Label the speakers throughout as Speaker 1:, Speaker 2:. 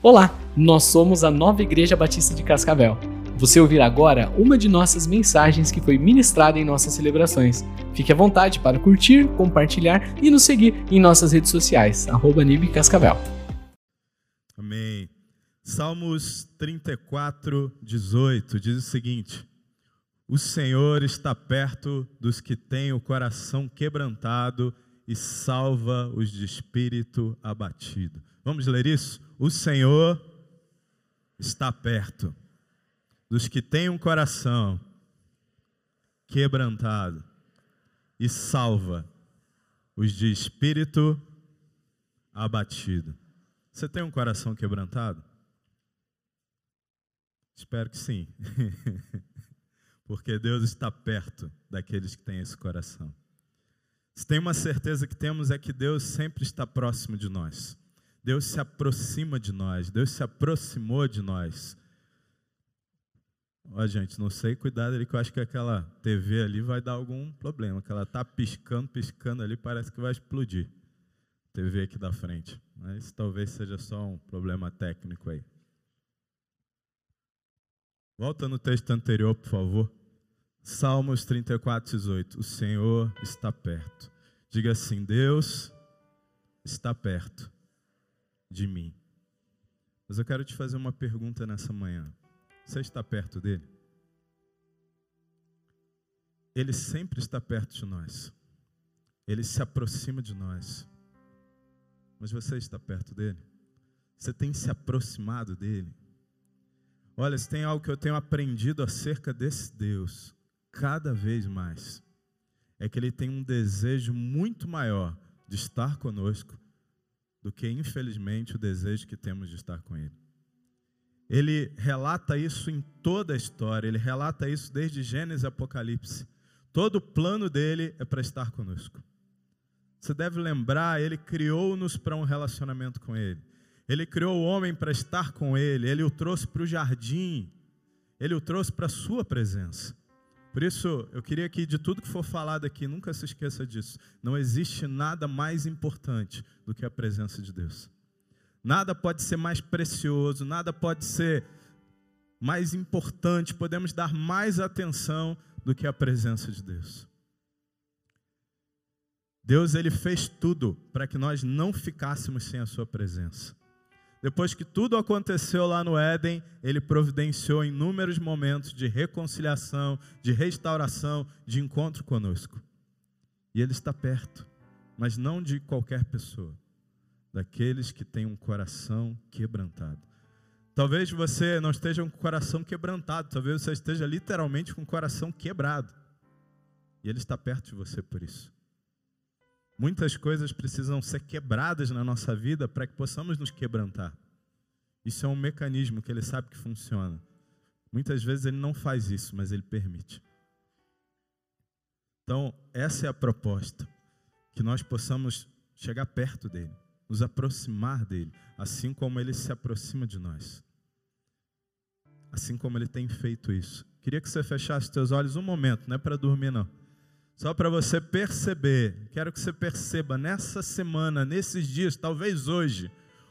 Speaker 1: Olá, nós somos a Nova Igreja Batista de Cascavel. Você ouvirá agora uma de nossas mensagens que foi ministrada em nossas celebrações. Fique à vontade para curtir, compartilhar e nos seguir em nossas redes sociais, arroba Cascavel.
Speaker 2: Amém. Salmos 34, 18 diz o seguinte: O Senhor está perto dos que têm o coração quebrantado e salva os de espírito abatido. Vamos ler isso? O Senhor está perto dos que têm um coração quebrantado e salva os de espírito abatido. Você tem um coração quebrantado? Espero que sim. Porque Deus está perto daqueles que têm esse coração. Se tem uma certeza que temos é que Deus sempre está próximo de nós. Deus se aproxima de nós, Deus se aproximou de nós. Ó, gente, não sei, cuidado ali que eu acho que aquela TV ali vai dar algum problema, que ela tá piscando, piscando ali, parece que vai explodir. TV aqui da frente. Mas talvez seja só um problema técnico aí. Volta no texto anterior, por favor. Salmos 34, 18. O Senhor está perto. Diga assim: Deus está perto de mim. Mas eu quero te fazer uma pergunta nessa manhã. Você está perto dele? Ele sempre está perto de nós. Ele se aproxima de nós. Mas você está perto dele? Você tem se aproximado dele? Olha, se tem algo que eu tenho aprendido acerca desse Deus, cada vez mais, é que ele tem um desejo muito maior de estar conosco do que, infelizmente, o desejo que temos de estar com Ele. Ele relata isso em toda a história, ele relata isso desde Gênesis e Apocalipse. Todo o plano dele é para estar conosco. Você deve lembrar, ele criou-nos para um relacionamento com ele. Ele criou o homem para estar com ele, ele o trouxe para o jardim, ele o trouxe para a sua presença. Por isso, eu queria que de tudo que for falado aqui, nunca se esqueça disso. Não existe nada mais importante do que a presença de Deus. Nada pode ser mais precioso, nada pode ser mais importante, podemos dar mais atenção do que a presença de Deus. Deus ele fez tudo para que nós não ficássemos sem a sua presença. Depois que tudo aconteceu lá no Éden, ele providenciou inúmeros momentos de reconciliação, de restauração, de encontro conosco. E ele está perto, mas não de qualquer pessoa, daqueles que têm um coração quebrantado. Talvez você não esteja com o coração quebrantado, talvez você esteja literalmente com o coração quebrado. E ele está perto de você por isso. Muitas coisas precisam ser quebradas na nossa vida para que possamos nos quebrantar. Isso é um mecanismo que ele sabe que funciona. Muitas vezes ele não faz isso, mas ele permite. Então, essa é a proposta: que nós possamos chegar perto dele, nos aproximar dele, assim como ele se aproxima de nós. Assim como ele tem feito isso. Queria que você fechasse seus olhos um momento, não é para dormir, não. Só para você perceber, quero que você perceba nessa semana, nesses dias, talvez hoje,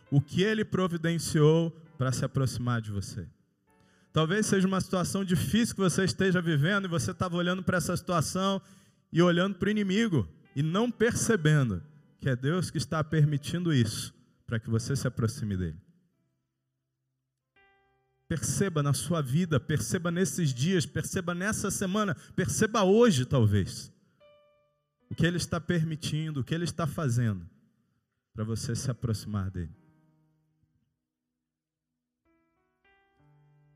Speaker 2: o que ele providenciou para se aproximar de você. Talvez seja uma situação difícil que você esteja vivendo e você estava olhando para essa situação e olhando para o inimigo e não percebendo que é Deus que está permitindo isso para que você se aproxime dele. Perceba na sua vida, perceba nesses dias, perceba nessa semana, perceba hoje talvez o que Ele está permitindo, o que Ele está fazendo para você se aproximar dEle.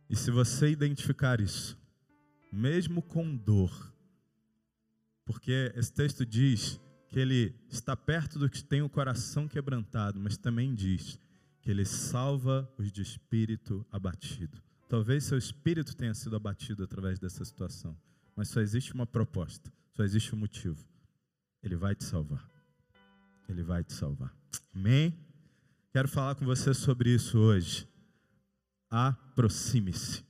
Speaker 2: E se você identificar isso, mesmo com dor, porque esse texto diz que ele está perto do que tem o coração quebrantado, mas também diz que ele salva os de espírito abatido. Talvez seu espírito tenha sido abatido através dessa situação, mas só existe uma proposta, só existe um motivo. Ele vai te salvar. Ele vai te salvar. Amém? Quero falar com você sobre isso hoje. Aproxime-se.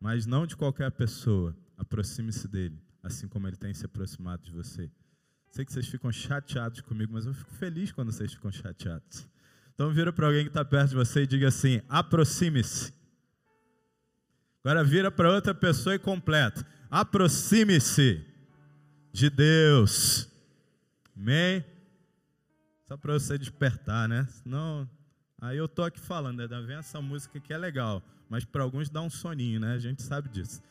Speaker 2: Mas não de qualquer pessoa. Aproxime-se dele, assim como ele tem se aproximado de você. Sei que vocês ficam chateados comigo, mas eu fico feliz quando vocês ficam chateados. Então vira para alguém que está perto de você e diga assim: aproxime-se. Agora vira para outra pessoa e completa: aproxime-se de Deus. Amém? Só para você despertar, né? Senão, aí eu tô aqui falando, né? vem essa música que é legal, mas para alguns dá um soninho, né? A gente sabe disso.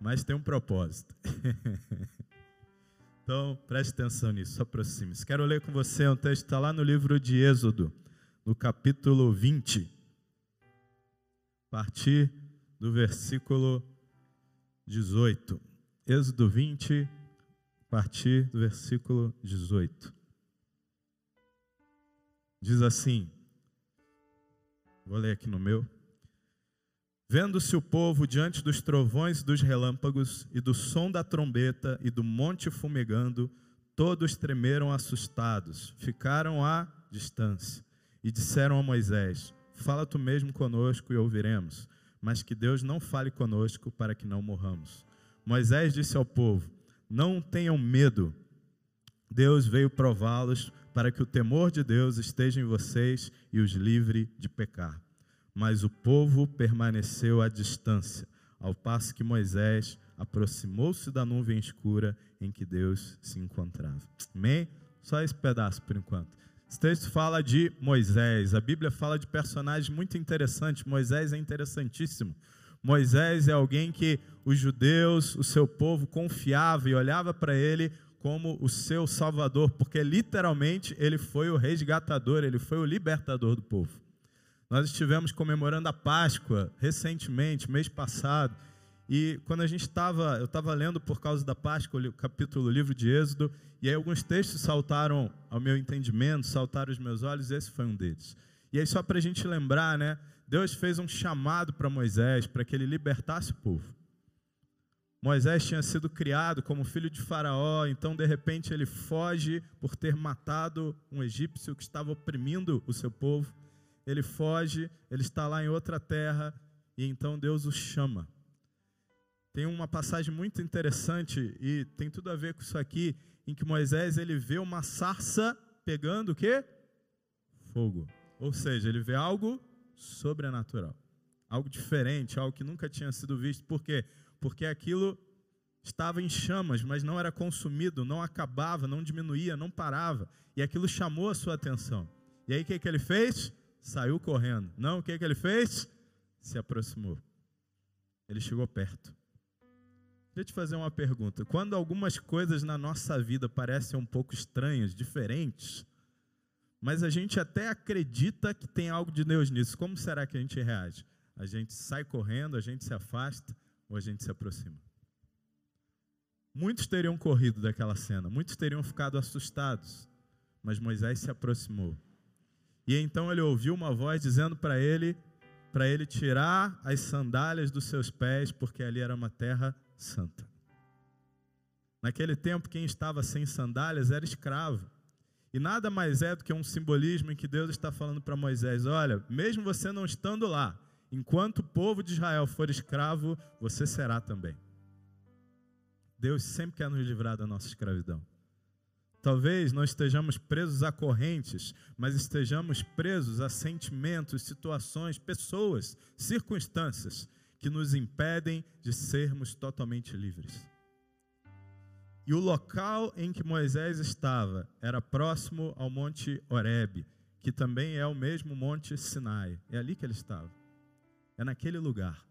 Speaker 2: Mas tem um propósito. então, preste atenção nisso, aproxime-se. Quero ler com você um texto está lá no livro de Êxodo, no capítulo 20, a partir do versículo 18. Êxodo 20, a partir do versículo 18. Diz assim, vou ler aqui no meu. Vendo-se o povo diante dos trovões dos relâmpagos, e do som da trombeta e do monte fumegando, todos tremeram assustados, ficaram à distância e disseram a Moisés: Fala tu mesmo conosco e ouviremos, mas que Deus não fale conosco para que não morramos. Moisés disse ao povo: Não tenham medo. Deus veio prová-los para que o temor de Deus esteja em vocês e os livre de pecar. Mas o povo permaneceu à distância, ao passo que Moisés aproximou-se da nuvem escura em que Deus se encontrava. Amém? Só esse pedaço por enquanto. Esse texto fala de Moisés. A Bíblia fala de personagens muito interessantes. Moisés é interessantíssimo. Moisés é alguém que os judeus, o seu povo, confiava e olhava para ele como o seu salvador, porque literalmente ele foi o resgatador, ele foi o libertador do povo. Nós estivemos comemorando a Páscoa recentemente, mês passado, e quando a gente estava, eu estava lendo por causa da Páscoa, o capítulo, o livro de Êxodo, e aí alguns textos saltaram ao meu entendimento, saltaram os meus olhos, esse foi um deles. E aí só para a gente lembrar, né? Deus fez um chamado para Moisés, para que ele libertasse o povo. Moisés tinha sido criado como filho de Faraó, então de repente ele foge por ter matado um egípcio que estava oprimindo o seu povo. Ele foge, ele está lá em outra terra, e então Deus o chama. Tem uma passagem muito interessante e tem tudo a ver com isso aqui, em que Moisés ele vê uma sarça pegando o quê? Fogo. Ou seja, ele vê algo sobrenatural, algo diferente, algo que nunca tinha sido visto. Por quê? Porque aquilo estava em chamas, mas não era consumido, não acabava, não diminuía, não parava. E aquilo chamou a sua atenção. E aí o que, que ele fez? Saiu correndo. Não, o que, que ele fez? Se aproximou. Ele chegou perto. Deixa eu te fazer uma pergunta. Quando algumas coisas na nossa vida parecem um pouco estranhas, diferentes, mas a gente até acredita que tem algo de Deus nisso, como será que a gente reage? A gente sai correndo, a gente se afasta ou a gente se aproxima? Muitos teriam corrido daquela cena, muitos teriam ficado assustados, mas Moisés se aproximou. E então ele ouviu uma voz dizendo para ele, para ele tirar as sandálias dos seus pés, porque ali era uma terra santa. Naquele tempo, quem estava sem sandálias era escravo. E nada mais é do que um simbolismo em que Deus está falando para Moisés: olha, mesmo você não estando lá, enquanto o povo de Israel for escravo, você será também. Deus sempre quer nos livrar da nossa escravidão. Talvez não estejamos presos a correntes, mas estejamos presos a sentimentos, situações, pessoas, circunstâncias que nos impedem de sermos totalmente livres. E o local em que Moisés estava era próximo ao Monte Horebe, que também é o mesmo Monte Sinai. É ali que ele estava. É naquele lugar.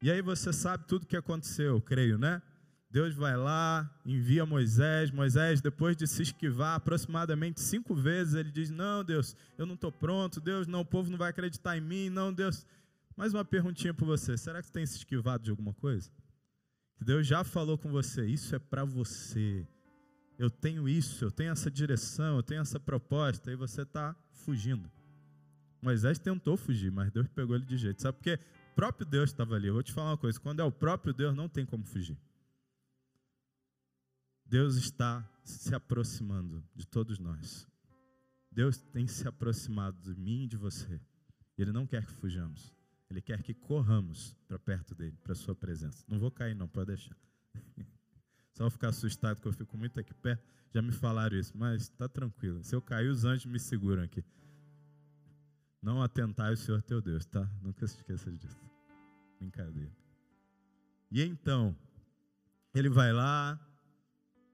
Speaker 2: E aí você sabe tudo o que aconteceu, creio, né? Deus vai lá, envia Moisés. Moisés, depois de se esquivar aproximadamente cinco vezes, ele diz: Não, Deus, eu não estou pronto. Deus, não, o povo não vai acreditar em mim. Não, Deus, mais uma perguntinha para você: será que você tem se esquivado de alguma coisa? Que Deus já falou com você, isso é para você. Eu tenho isso, eu tenho essa direção, eu tenho essa proposta, e você está fugindo. Moisés tentou fugir, mas Deus pegou ele de jeito. Sabe por quê? O próprio Deus estava ali. Eu vou te falar uma coisa: quando é o próprio Deus, não tem como fugir. Deus está se aproximando de todos nós. Deus tem se aproximado de mim e de você. Ele não quer que fujamos. Ele quer que corramos para perto dele, para sua presença. Não vou cair, não, pode deixar. Só ficar assustado, que eu fico muito aqui perto. Já me falaram isso, mas está tranquilo. Se eu cair, os anjos me seguram aqui. Não atentai o Senhor teu Deus, tá? Nunca se esqueça disso. Brincadeira. E então, ele vai lá,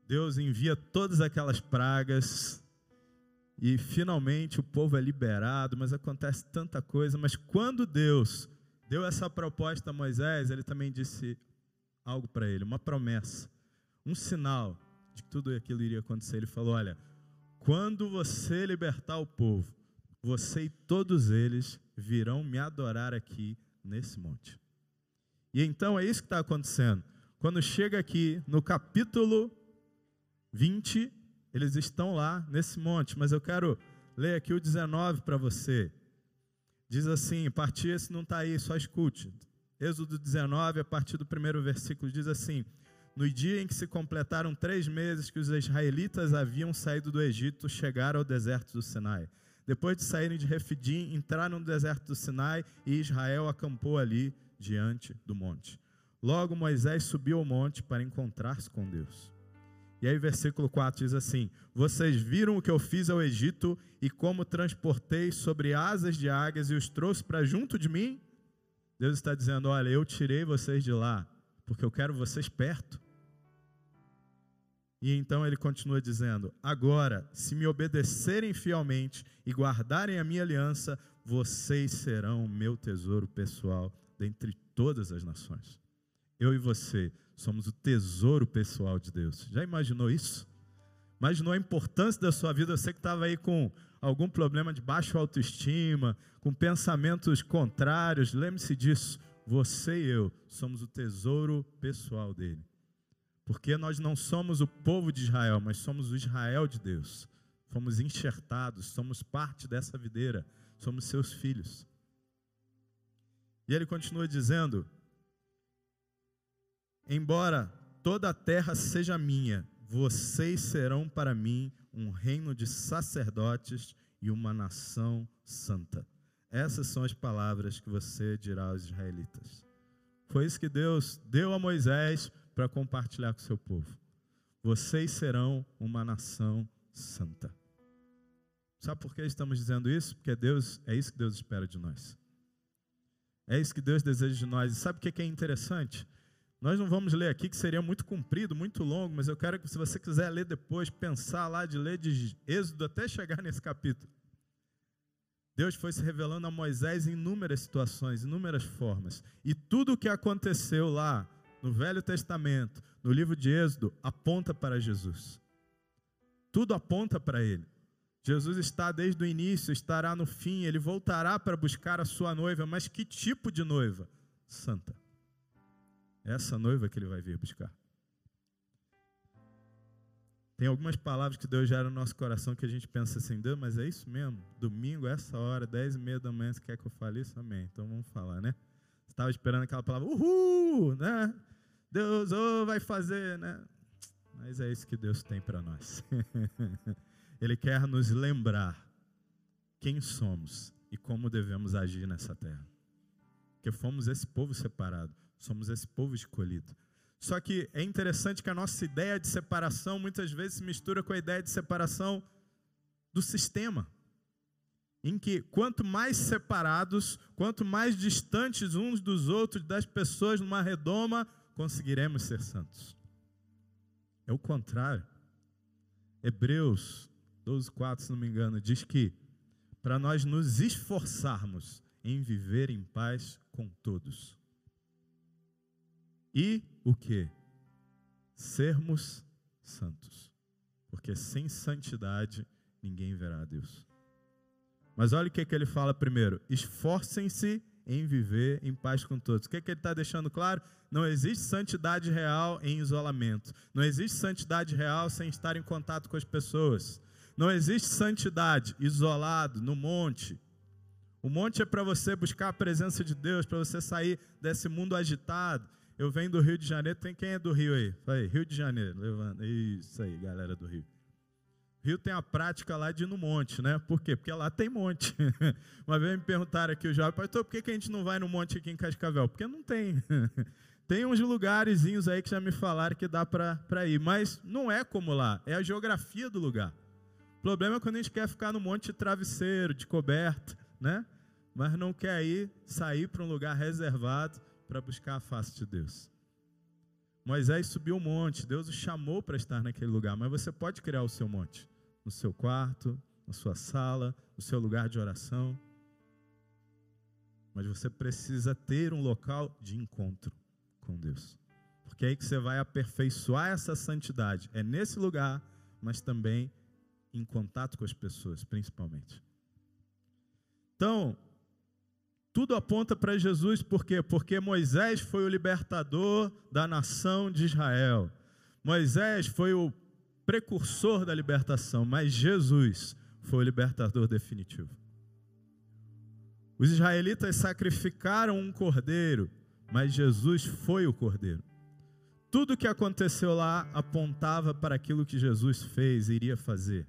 Speaker 2: Deus envia todas aquelas pragas, e finalmente o povo é liberado, mas acontece tanta coisa. Mas quando Deus deu essa proposta a Moisés, ele também disse algo para ele, uma promessa, um sinal de que tudo aquilo iria acontecer. Ele falou: Olha, quando você libertar o povo, você e todos eles virão me adorar aqui nesse monte. E então é isso que está acontecendo. Quando chega aqui no capítulo 20, eles estão lá nesse monte, mas eu quero ler aqui o 19 para você. Diz assim: partir esse não está aí, só escute. Êxodo 19, a partir do primeiro versículo, diz assim: No dia em que se completaram três meses que os israelitas haviam saído do Egito, chegaram ao deserto do Sinai. Depois de saírem de Refidim, entraram no deserto do Sinai e Israel acampou ali diante do monte. Logo Moisés subiu ao monte para encontrar-se com Deus. E aí, versículo 4 diz assim: Vocês viram o que eu fiz ao Egito e como transportei sobre asas de águias e os trouxe para junto de mim? Deus está dizendo: Olha, eu tirei vocês de lá, porque eu quero vocês perto. E então ele continua dizendo: Agora, se me obedecerem fielmente e guardarem a minha aliança, vocês serão meu tesouro pessoal dentre todas as nações. Eu e você somos o tesouro pessoal de Deus. Já imaginou isso? Imaginou a importância da sua vida? Você que estava aí com algum problema de baixa autoestima, com pensamentos contrários, lembre-se disso. Você e eu somos o tesouro pessoal dele. Porque nós não somos o povo de Israel, mas somos o Israel de Deus. Fomos enxertados, somos parte dessa videira, somos seus filhos. E ele continua dizendo: Embora toda a terra seja minha, vocês serão para mim um reino de sacerdotes e uma nação santa. Essas são as palavras que você dirá aos israelitas. Foi isso que Deus deu a Moisés para compartilhar com o seu povo. Vocês serão uma nação santa. Sabe por que estamos dizendo isso? Porque Deus, é isso que Deus espera de nós. É isso que Deus deseja de nós. E sabe o que é interessante? Nós não vamos ler aqui, que seria muito comprido, muito longo, mas eu quero que, se você quiser ler depois, pensar lá de ler de Êxodo até chegar nesse capítulo. Deus foi se revelando a Moisés em inúmeras situações, inúmeras formas. E tudo o que aconteceu lá no Velho Testamento, no livro de Êxodo, aponta para Jesus. Tudo aponta para Ele. Jesus está desde o início, estará no fim, ele voltará para buscar a sua noiva, mas que tipo de noiva? Santa. Essa noiva que ele vai vir buscar. Tem algumas palavras que Deus gera no nosso coração que a gente pensa assim, Deus, mas é isso mesmo? Domingo, essa hora, dez e meia da manhã, você quer que eu fale isso? Amém. Então vamos falar, né? Você estava esperando aquela palavra, uhul, né? Deus oh, vai fazer, né? Mas é isso que Deus tem para nós. Ele quer nos lembrar quem somos e como devemos agir nessa terra. Porque fomos esse povo separado, somos esse povo escolhido. Só que é interessante que a nossa ideia de separação muitas vezes se mistura com a ideia de separação do sistema. Em que quanto mais separados, quanto mais distantes uns dos outros, das pessoas numa redoma, conseguiremos ser santos. É o contrário. Hebreus 12, 4, se não me engano, diz que para nós nos esforçarmos em viver em paz com todos. E o que? Sermos santos. Porque sem santidade ninguém verá a Deus. Mas olha o que, que ele fala primeiro: esforcem-se em viver em paz com todos. O que, que ele está deixando claro? Não existe santidade real em isolamento. Não existe santidade real sem estar em contato com as pessoas. Não existe santidade isolado no monte. O monte é para você buscar a presença de Deus, para você sair desse mundo agitado. Eu venho do Rio de Janeiro, tem quem é do Rio aí? Aí, Rio de Janeiro, levanta. Isso aí, galera do Rio. Rio tem a prática lá de ir no monte, né? Por quê? Porque lá tem monte. Uma vez me perguntaram aqui, o jovem, pastor, por que, que a gente não vai no monte aqui em Cascavel? Porque não tem. tem uns lugarzinhos aí que já me falaram que dá para ir, mas não é como lá, é a geografia do lugar. O problema é quando a gente quer ficar no monte de travesseiro, de coberta, né? mas não quer ir sair para um lugar reservado para buscar a face de Deus. Moisés subiu um monte, Deus o chamou para estar naquele lugar, mas você pode criar o seu monte no seu quarto, na sua sala, no seu lugar de oração. Mas você precisa ter um local de encontro com Deus. Porque é aí que você vai aperfeiçoar essa santidade. É nesse lugar, mas também em contato com as pessoas, principalmente. Então, tudo aponta para Jesus, por quê? Porque Moisés foi o libertador da nação de Israel. Moisés foi o precursor da libertação, mas Jesus foi o libertador definitivo. Os israelitas sacrificaram um cordeiro, mas Jesus foi o cordeiro. Tudo o que aconteceu lá apontava para aquilo que Jesus fez e iria fazer.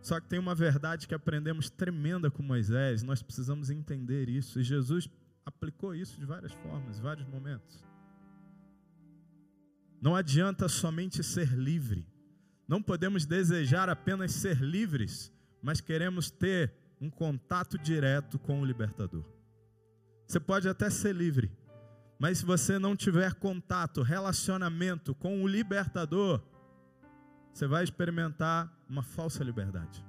Speaker 2: Só que tem uma verdade que aprendemos tremenda com Moisés, nós precisamos entender isso, e Jesus aplicou isso de várias formas, vários momentos. Não adianta somente ser livre. Não podemos desejar apenas ser livres, mas queremos ter um contato direto com o libertador. Você pode até ser livre, mas se você não tiver contato, relacionamento com o libertador, você vai experimentar uma falsa liberdade.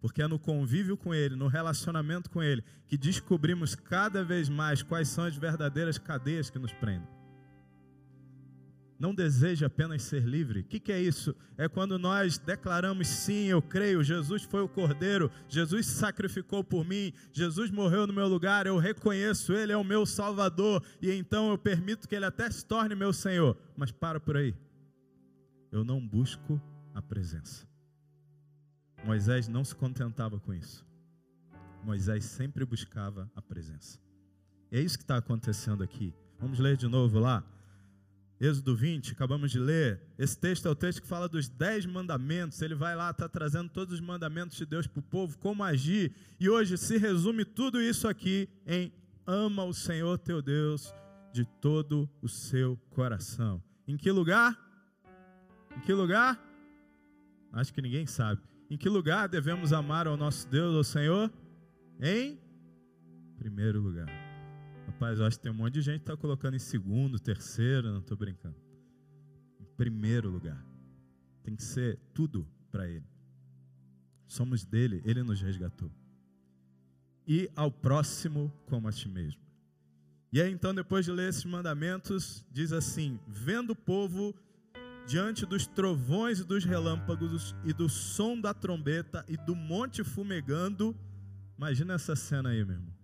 Speaker 2: Porque é no convívio com Ele, no relacionamento com Ele, que descobrimos cada vez mais quais são as verdadeiras cadeias que nos prendem não deseja apenas ser livre. O que, que, é isso? É quando nós declaramos sim, eu creio, Jesus foi o Cordeiro, Jesus se sacrificou por mim, Jesus morreu no meu lugar, eu reconheço, Ele é o meu Salvador, e então eu permito que Ele até se torne meu Senhor. Mas para por aí. Eu não busco a presença. Moisés não se contentava com isso. Moisés sempre buscava a presença. E é isso que está acontecendo aqui. Vamos ler de novo lá. Êxodo 20, acabamos de ler. Esse texto é o texto que fala dos dez mandamentos. Ele vai lá, está trazendo todos os mandamentos de Deus para o povo, como agir. E hoje se resume tudo isso aqui em ama o Senhor teu Deus de todo o seu coração. Em que lugar? Em que lugar? Acho que ninguém sabe. Em que lugar devemos amar ao nosso Deus, ao Senhor? Em primeiro lugar. Rapaz, eu acho que tem um monte de gente que está colocando em segundo, terceiro, não estou brincando. Em primeiro lugar. Tem que ser tudo para Ele. Somos dele, Ele nos resgatou. E ao próximo como a ti mesmo. E aí então, depois de ler esses mandamentos, diz assim: vendo o povo diante dos trovões e dos relâmpagos e do som da trombeta e do monte fumegando. Imagina essa cena aí, meu irmão.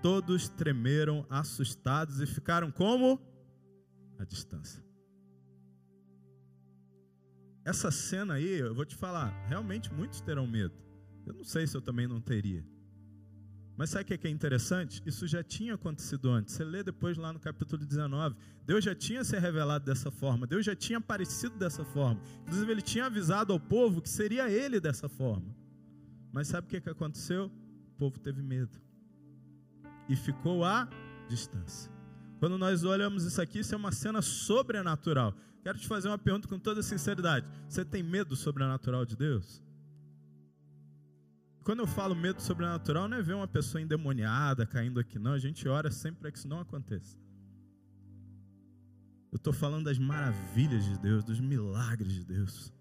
Speaker 2: Todos tremeram, assustados e ficaram como? À distância. Essa cena aí, eu vou te falar, realmente muitos terão medo. Eu não sei se eu também não teria. Mas sabe o que é interessante? Isso já tinha acontecido antes. Você lê depois lá no capítulo 19. Deus já tinha se revelado dessa forma. Deus já tinha aparecido dessa forma. Inclusive, ele tinha avisado ao povo que seria ele dessa forma. Mas sabe o que, que aconteceu? O povo teve medo e ficou à distância. Quando nós olhamos isso aqui, isso é uma cena sobrenatural. Quero te fazer uma pergunta com toda sinceridade: você tem medo sobrenatural de Deus? Quando eu falo medo sobrenatural, não é ver uma pessoa endemoniada caindo aqui, não. A gente ora sempre para que isso não aconteça. Eu estou falando das maravilhas de Deus, dos milagres de Deus,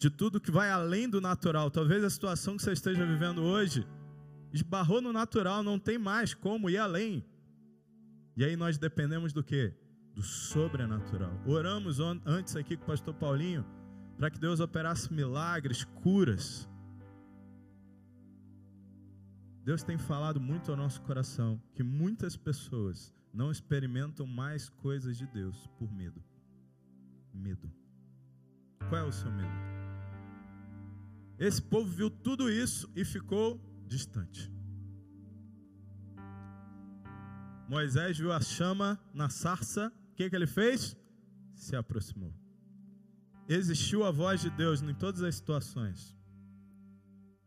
Speaker 2: de tudo que vai além do natural. Talvez a situação que você esteja vivendo hoje esbarrou no natural, não tem mais como ir além. E aí nós dependemos do que? Do sobrenatural. Oramos antes aqui com o pastor Paulinho para que Deus operasse milagres, curas. Deus tem falado muito ao nosso coração que muitas pessoas não experimentam mais coisas de Deus por medo. Medo. Qual é o seu medo? Esse povo viu tudo isso e ficou distante. Moisés viu a chama na sarça, o que, que ele fez? Se aproximou. Existiu a voz de Deus em todas as situações.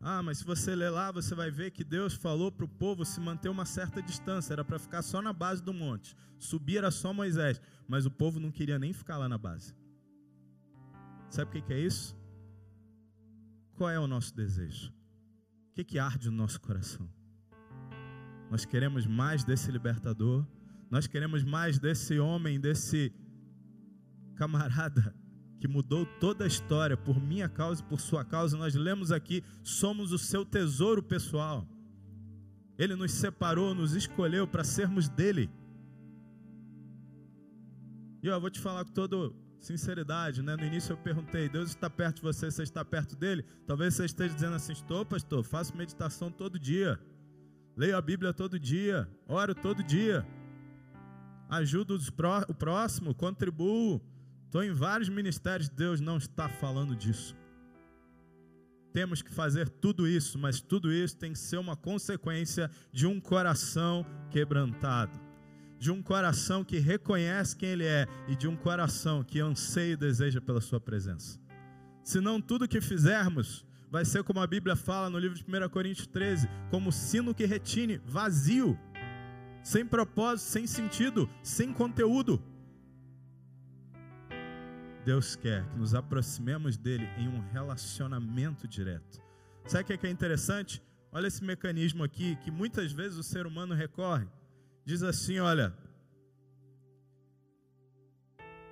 Speaker 2: Ah, mas se você ler lá, você vai ver que Deus falou para o povo se manter uma certa distância, era para ficar só na base do monte. Subir era só Moisés, mas o povo não queria nem ficar lá na base. Sabe o que é isso? Qual é o nosso desejo? O que, que arde no nosso coração? Nós queremos mais desse libertador, nós queremos mais desse homem, desse camarada que mudou toda a história por minha causa e por sua causa. Nós lemos aqui: somos o seu tesouro pessoal. Ele nos separou, nos escolheu para sermos dele. E eu vou te falar com toda sinceridade, né? No início eu perguntei: Deus está perto de você, você está perto dele? Talvez você esteja dizendo assim: Estou, pastor, faço meditação todo dia, leio a Bíblia todo dia, oro todo dia, ajudo o próximo, contribuo, Estou em vários ministérios, Deus não está falando disso. Temos que fazer tudo isso, mas tudo isso tem que ser uma consequência de um coração quebrantado, de um coração que reconhece quem Ele é e de um coração que anseia e deseja pela Sua presença. Senão, tudo que fizermos vai ser como a Bíblia fala no livro de 1 Coríntios 13: como sino que retine, vazio, sem propósito, sem sentido, sem conteúdo. Deus quer que nos aproximemos dele em um relacionamento direto. Sabe o que é interessante? Olha esse mecanismo aqui que muitas vezes o ser humano recorre. Diz assim: olha,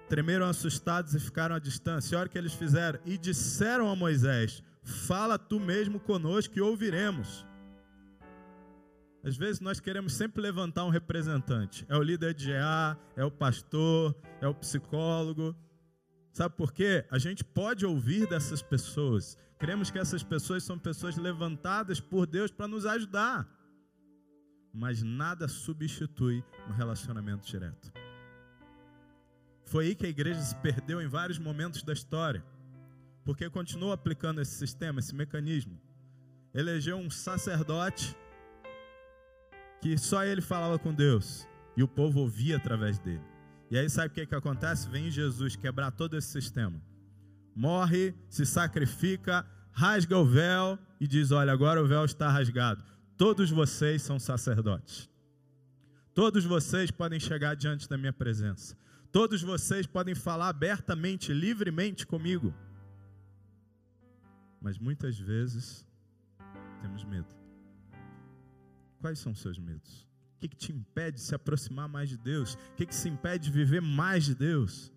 Speaker 2: tremeram assustados e ficaram à distância. olha o que eles fizeram. E disseram a Moisés: Fala tu mesmo conosco e ouviremos. Às vezes nós queremos sempre levantar um representante. É o líder de GA, é o pastor, é o psicólogo. Sabe por quê? A gente pode ouvir dessas pessoas. Cremos que essas pessoas são pessoas levantadas por Deus para nos ajudar. Mas nada substitui um relacionamento direto. Foi aí que a igreja se perdeu em vários momentos da história. Porque continuou aplicando esse sistema, esse mecanismo. Elegeu um sacerdote que só ele falava com Deus e o povo ouvia através dele. E aí sabe o que, que acontece? Vem Jesus quebrar todo esse sistema. Morre, se sacrifica, rasga o véu e diz: Olha, agora o véu está rasgado. Todos vocês são sacerdotes. Todos vocês podem chegar diante da minha presença. Todos vocês podem falar abertamente, livremente comigo. Mas muitas vezes temos medo. Quais são os seus medos? O que, que te impede de se aproximar mais de Deus? O que, que se impede de viver mais de Deus?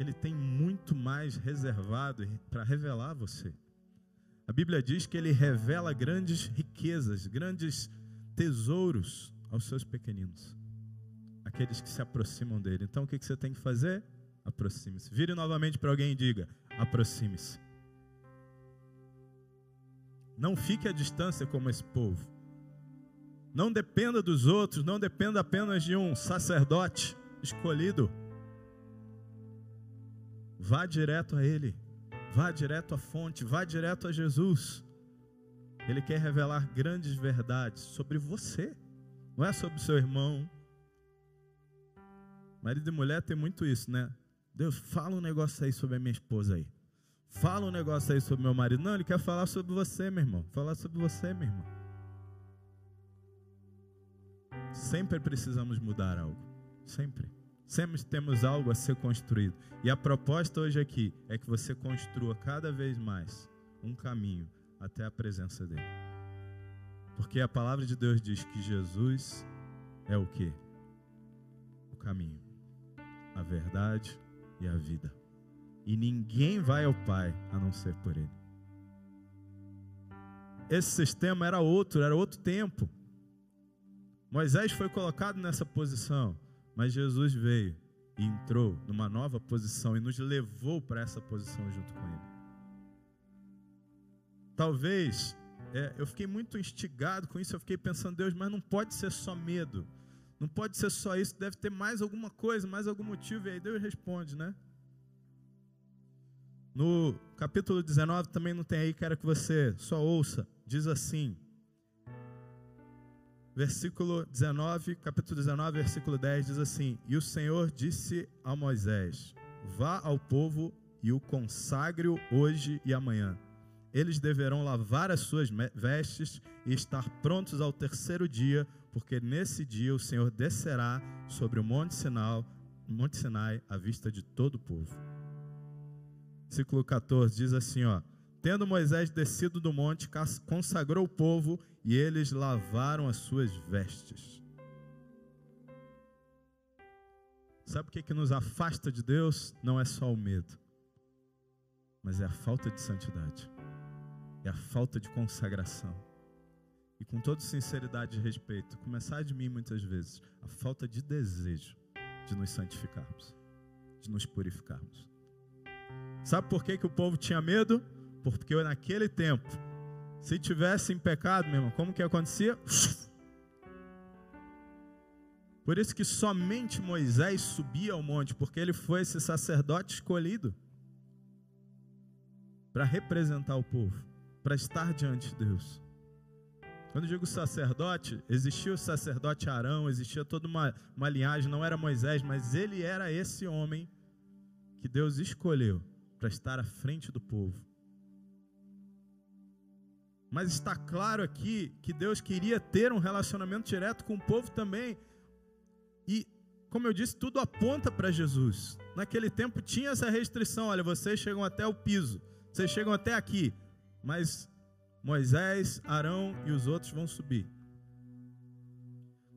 Speaker 2: Ele tem muito mais reservado para revelar a você. A Bíblia diz que ele revela grandes riquezas, grandes tesouros aos seus pequeninos, aqueles que se aproximam dele. Então o que você tem que fazer? Aproxime-se. Vire novamente para alguém e diga: aproxime-se. Não fique à distância como esse povo. Não dependa dos outros, não dependa apenas de um sacerdote escolhido. Vá direto a Ele, vá direto à fonte, vá direto a Jesus. Ele quer revelar grandes verdades sobre você, não é sobre seu irmão. Marido e mulher tem muito isso, né? Deus, fala um negócio aí sobre a minha esposa aí. Fala um negócio aí sobre meu marido. Não, ele quer falar sobre você, meu irmão. Falar sobre você, meu irmão. Sempre precisamos mudar algo. Sempre. Sempre temos algo a ser construído. E a proposta hoje aqui é que você construa cada vez mais um caminho até a presença dele. Porque a palavra de Deus diz que Jesus é o que? O caminho, a verdade e a vida. E ninguém vai ao Pai a não ser por ele. Esse sistema era outro, era outro tempo. Moisés foi colocado nessa posição, mas Jesus veio e entrou numa nova posição e nos levou para essa posição junto com Ele. Talvez é, eu fiquei muito instigado com isso, eu fiquei pensando, Deus, mas não pode ser só medo, não pode ser só isso, deve ter mais alguma coisa, mais algum motivo, e aí Deus responde, né? No capítulo 19 também não tem aí, quero que você só ouça, diz assim: versículo 19, capítulo 19, versículo 10 diz assim: E o Senhor disse a Moisés: Vá ao povo e o consagre hoje e amanhã. Eles deverão lavar as suas vestes e estar prontos ao terceiro dia, porque nesse dia o Senhor descerá sobre o Monte Sinai, Monte Sinai à vista de todo o povo. Versículo 14 diz assim, ó: Tendo Moisés descido do monte, consagrou o povo e eles lavaram as suas vestes. Sabe o que, que nos afasta de Deus? Não é só o medo, mas é a falta de santidade, é a falta de consagração. E com toda sinceridade e respeito, começar de mim muitas vezes, a falta de desejo de nos santificarmos, de nos purificarmos. Sabe por que, que o povo tinha medo? Porque naquele tempo, se tivesse em pecado, meu irmão, como que acontecia? Por isso que somente Moisés subia ao monte, porque ele foi esse sacerdote escolhido para representar o povo, para estar diante de Deus. Quando eu digo sacerdote, existia o sacerdote Arão, existia toda uma, uma linhagem, não era Moisés, mas ele era esse homem que Deus escolheu para estar à frente do povo. Mas está claro aqui que Deus queria ter um relacionamento direto com o povo também. E, como eu disse, tudo aponta para Jesus. Naquele tempo tinha essa restrição: olha, vocês chegam até o piso, vocês chegam até aqui, mas Moisés, Arão e os outros vão subir.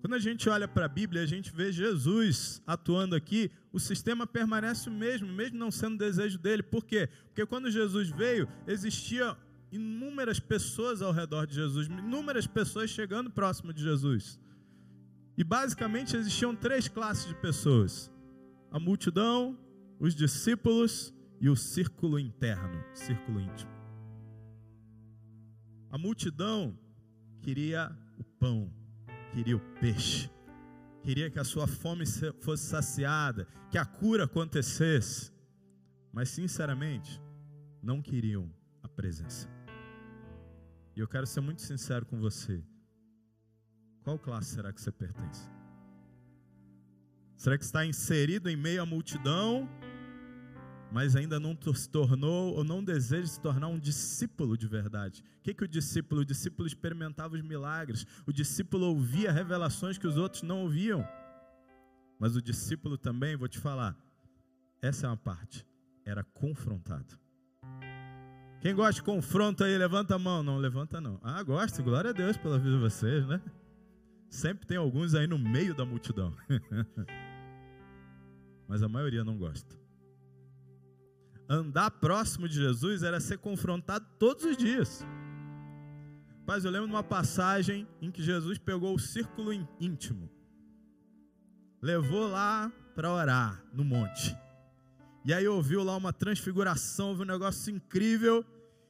Speaker 2: Quando a gente olha para a Bíblia, a gente vê Jesus atuando aqui, o sistema permanece o mesmo, mesmo não sendo desejo dele. Por quê? Porque quando Jesus veio, existia inúmeras pessoas ao redor de Jesus, inúmeras pessoas chegando próximo de Jesus. E basicamente existiam três classes de pessoas: a multidão, os discípulos e o círculo interno, círculo íntimo. A multidão queria o pão, queria o peixe, queria que a sua fome fosse saciada, que a cura acontecesse, mas sinceramente não queriam a presença. Eu quero ser muito sincero com você. Qual classe será que você pertence? Será que está inserido em meio à multidão, mas ainda não se tornou ou não deseja se tornar um discípulo de verdade? O que, que o discípulo? O discípulo experimentava os milagres, o discípulo ouvia revelações que os outros não ouviam. Mas o discípulo também, vou te falar, essa é uma parte, era confrontado. Quem gosta de confronto aí, levanta a mão. Não, levanta não. Ah, gosto, glória a Deus pela vida de vocês, né? Sempre tem alguns aí no meio da multidão. Mas a maioria não gosta. Andar próximo de Jesus era ser confrontado todos os dias. Mas eu lembro de uma passagem em que Jesus pegou o círculo íntimo, levou lá para orar no monte. E aí ouviu lá uma transfiguração, ouviu um negócio incrível.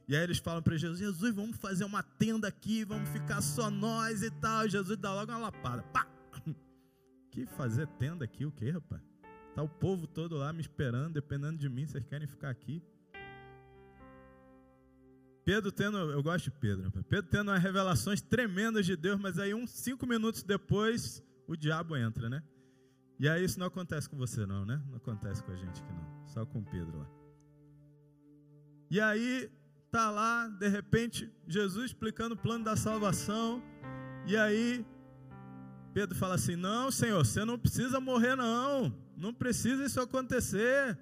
Speaker 2: E aí eles falam para Jesus: Jesus, vamos fazer uma tenda aqui, vamos ficar só nós e tal. Jesus dá logo uma lapada. Pá! Que fazer tenda aqui, o que, rapaz? Tá o povo todo lá me esperando, dependendo de mim, vocês querem ficar aqui? Pedro tendo, eu gosto de Pedro. Pedro tendo umas revelações tremendas de Deus, mas aí uns cinco minutos depois o diabo entra, né? E aí isso não acontece com você não, né? Não acontece com a gente aqui não, só com Pedro lá. E aí tá lá, de repente, Jesus explicando o plano da salvação. E aí, Pedro fala assim: Não, Senhor, você não precisa morrer, não. Não precisa isso acontecer.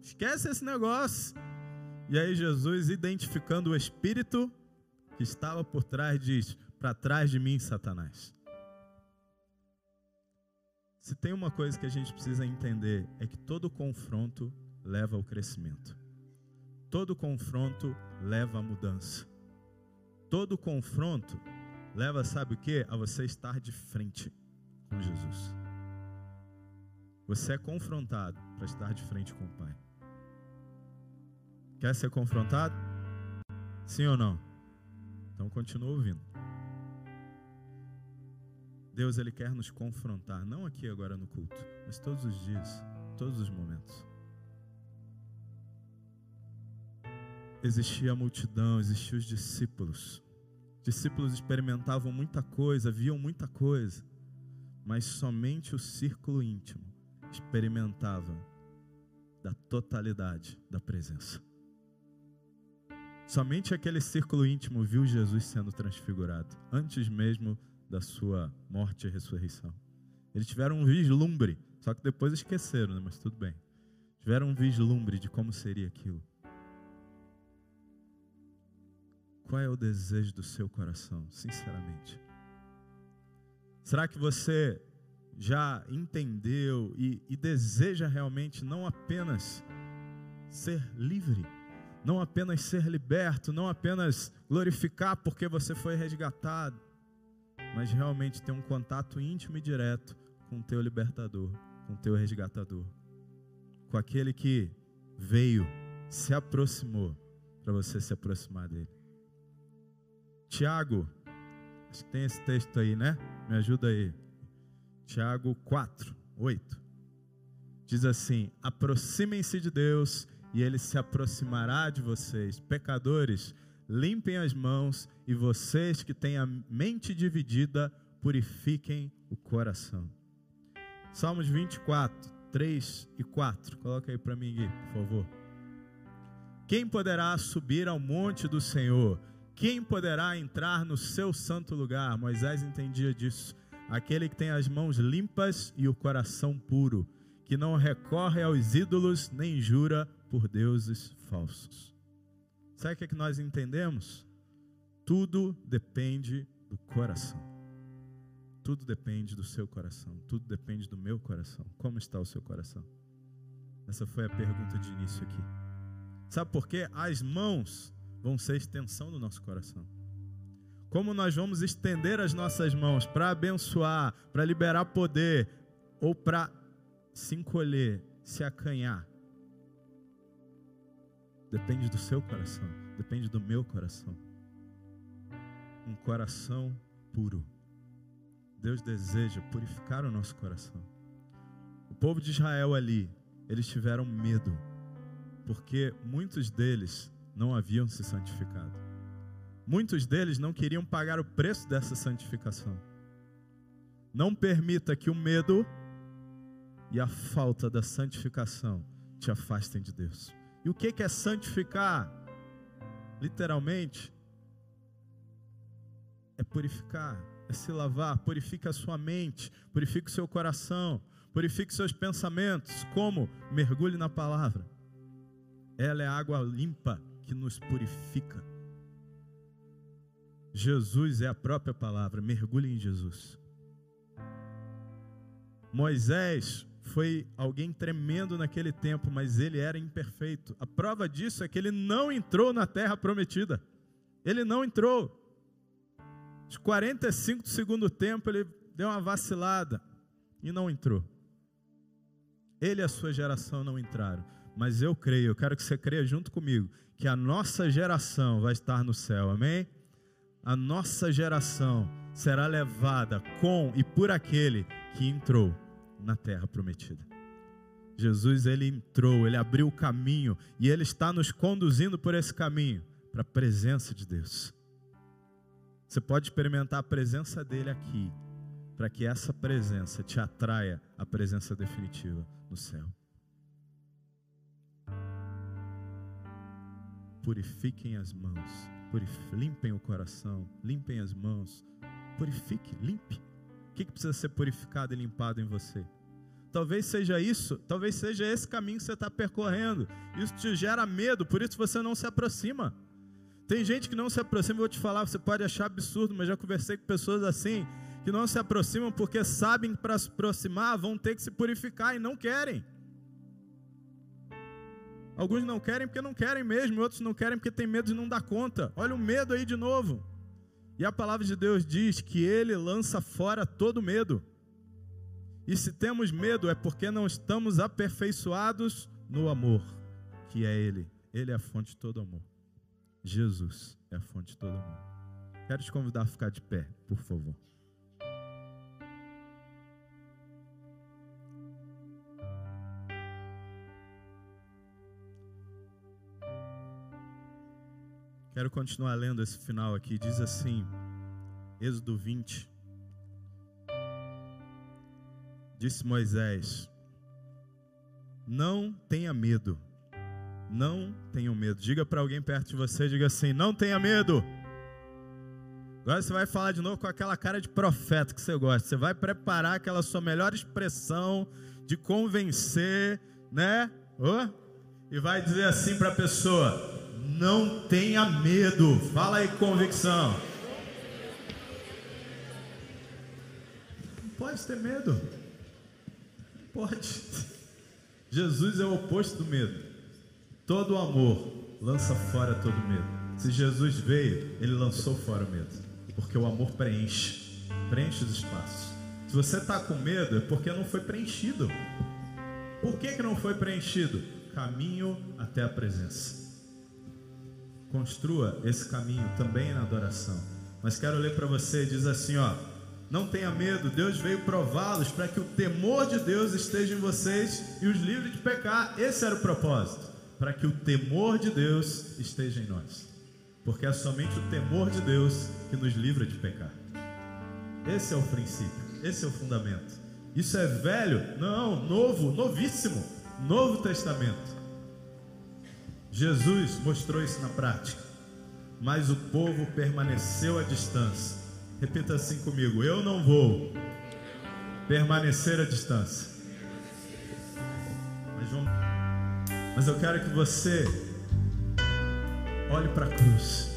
Speaker 2: Esquece esse negócio. E aí, Jesus, identificando o espírito que estava por trás, diz: Para trás de mim, Satanás. Se tem uma coisa que a gente precisa entender, é que todo confronto leva ao crescimento. Todo confronto leva à mudança. Todo confronto leva, sabe o que? A você estar de frente com Jesus. Você é confrontado para estar de frente com o Pai. Quer ser confrontado? Sim ou não? Então continua ouvindo. Deus ele quer nos confrontar, não aqui agora no culto, mas todos os dias, todos os momentos. existia a multidão, existiam os discípulos. Discípulos experimentavam muita coisa, viam muita coisa, mas somente o círculo íntimo experimentava da totalidade da presença. Somente aquele círculo íntimo viu Jesus sendo transfigurado, antes mesmo da sua morte e ressurreição. Eles tiveram um vislumbre, só que depois esqueceram, né? mas tudo bem. Tiveram um vislumbre de como seria aquilo. Qual é o desejo do seu coração, sinceramente? Será que você já entendeu e, e deseja realmente não apenas ser livre, não apenas ser liberto, não apenas glorificar porque você foi resgatado, mas realmente ter um contato íntimo e direto com o teu libertador, com o teu resgatador, com aquele que veio, se aproximou para você se aproximar dele. Tiago, acho que tem esse texto aí, né? Me ajuda aí. Tiago 4, 8. Diz assim: aproximem-se de Deus e ele se aproximará de vocês. Pecadores, limpem as mãos e vocês que têm a mente dividida, purifiquem o coração. Salmos 24, 3 e 4. Coloca aí para mim, Gui, por favor. Quem poderá subir ao monte do Senhor? Quem poderá entrar no seu santo lugar? Moisés entendia disso. Aquele que tem as mãos limpas e o coração puro, que não recorre aos ídolos nem jura por deuses falsos. Sabe o que, é que nós entendemos? Tudo depende do coração. Tudo depende do seu coração. Tudo depende do meu coração. Como está o seu coração? Essa foi a pergunta de início aqui. Sabe por quê? As mãos vão ser extensão do nosso coração. Como nós vamos estender as nossas mãos para abençoar, para liberar poder, ou para se encolher, se acanhar, depende do seu coração, depende do meu coração. Um coração puro. Deus deseja purificar o nosso coração. O povo de Israel ali, eles tiveram medo, porque muitos deles não haviam se santificado. Muitos deles não queriam pagar o preço dessa santificação. Não permita que o medo e a falta da santificação te afastem de Deus. E o que é santificar? Literalmente, é purificar, é se lavar. Purifica a sua mente, purifica o seu coração, purifica os seus pensamentos. Como? Mergulhe na palavra. Ela é água limpa que nos purifica. Jesus é a própria palavra, mergulhe em Jesus. Moisés foi alguém tremendo naquele tempo, mas ele era imperfeito. A prova disso é que ele não entrou na terra prometida. Ele não entrou. Os 45 do segundo tempo, ele deu uma vacilada e não entrou. Ele e a sua geração não entraram. Mas eu creio, eu quero que você creia junto comigo, que a nossa geração vai estar no céu, amém? A nossa geração será levada com e por aquele que entrou na terra prometida. Jesus, ele entrou, ele abriu o caminho e ele está nos conduzindo por esse caminho para a presença de Deus. Você pode experimentar a presença dele aqui, para que essa presença te atraia à presença definitiva no céu. purifiquem as mãos, limpem o coração, limpem as mãos, purifique, limpe. Que, que precisa ser purificado e limpado em você? Talvez seja isso, talvez seja esse caminho que você está percorrendo. Isso te gera medo, por isso você não se aproxima. Tem gente que não se aproxima, vou te falar, você pode achar absurdo, mas já conversei com pessoas assim, que não se aproximam porque sabem que para se aproximar vão ter que se purificar e não querem. Alguns não querem porque não querem mesmo, outros não querem porque tem medo de não dar conta. Olha o medo aí de novo. E a palavra de Deus diz que ele lança fora todo medo. E se temos medo é porque não estamos aperfeiçoados no amor, que é ele. Ele é a fonte de todo amor. Jesus é a fonte de todo amor. Quero te convidar a ficar de pé, por favor. Quero continuar lendo esse final aqui. Diz assim, Êxodo 20. Disse Moisés: Não tenha medo. Não tenha medo. Diga para alguém perto de você, diga assim: Não tenha medo. Agora você vai falar de novo com aquela cara de profeta que você gosta. Você vai preparar aquela sua melhor expressão de convencer, né? Oh? E vai dizer assim para a pessoa: Não tenha medo. Fala aí, convicção. Pode ter medo. Pode. Jesus é o oposto do medo. Todo amor lança fora todo medo. Se Jesus veio, ele lançou fora o medo. Porque o amor preenche preenche os espaços. Se você está com medo, é porque não foi preenchido. Por que, que não foi preenchido? Caminho até a presença. Construa esse caminho também na adoração. Mas quero ler para você, diz assim, ó: Não tenha medo, Deus veio prová-los para que o temor de Deus esteja em vocês e os livre de pecar. Esse era o propósito, para que o temor de Deus esteja em nós. Porque é somente o temor de Deus que nos livra de pecar. Esse é o princípio, esse é o fundamento. Isso é velho? Não, novo, novíssimo. Novo Testamento. Jesus mostrou isso na prática, mas o povo permaneceu à distância. Repita assim comigo: Eu não vou permanecer à distância. Mas, vamos... mas eu quero que você olhe para a cruz,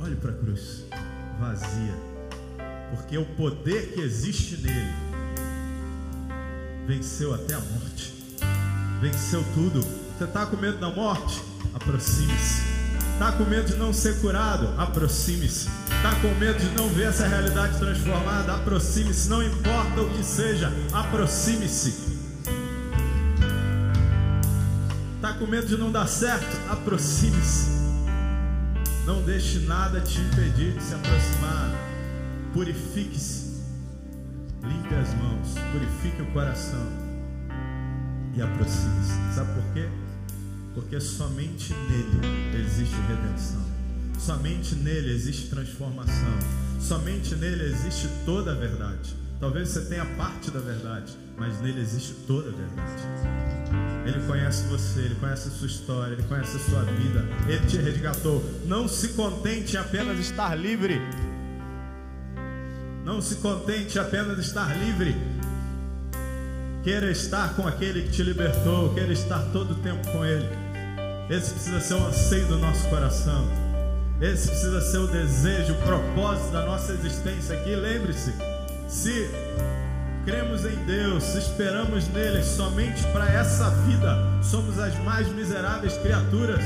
Speaker 2: olhe para a cruz vazia, porque o poder que existe nele venceu até a morte, venceu tudo. Você está com medo da morte? aproxime-se. Está com medo de não ser curado? Aproxime-se. Está com medo de não ver essa realidade transformada? Aproxime-se. Não importa o que seja, aproxime-se. Está com medo de não dar certo? Aproxime-se. Não deixe nada te impedir de se aproximar. Purifique-se. Limpe as mãos. Purifique o coração. E aproxime-se. Sabe por quê? Porque somente nele existe redenção, somente nele existe transformação, somente nele existe toda a verdade. Talvez você tenha parte da verdade, mas nele existe toda a verdade. Ele conhece você, ele conhece a sua história, ele conhece a sua vida, ele te resgatou. Não se contente em apenas estar livre. Não se contente apenas estar livre. Queira estar com aquele que te libertou, queira estar todo o tempo com ele. Esse precisa ser o anseio do nosso coração. Esse precisa ser o desejo, o propósito da nossa existência aqui. Lembre-se, se cremos em Deus, se esperamos nele somente para essa vida, somos as mais miseráveis criaturas.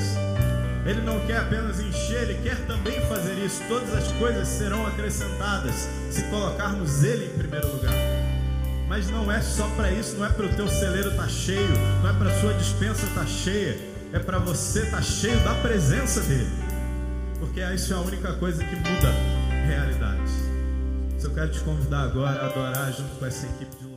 Speaker 2: Ele não quer apenas encher, ele quer também fazer isso. Todas as coisas serão acrescentadas se colocarmos ele em primeiro lugar. Mas não é só para isso, não é para o teu celeiro estar tá cheio, não é para a sua dispensa estar tá cheia é para você estar tá cheio da presença dele. Porque isso é a única coisa que muda realidade. Eu quero te convidar agora a adorar junto com essa equipe de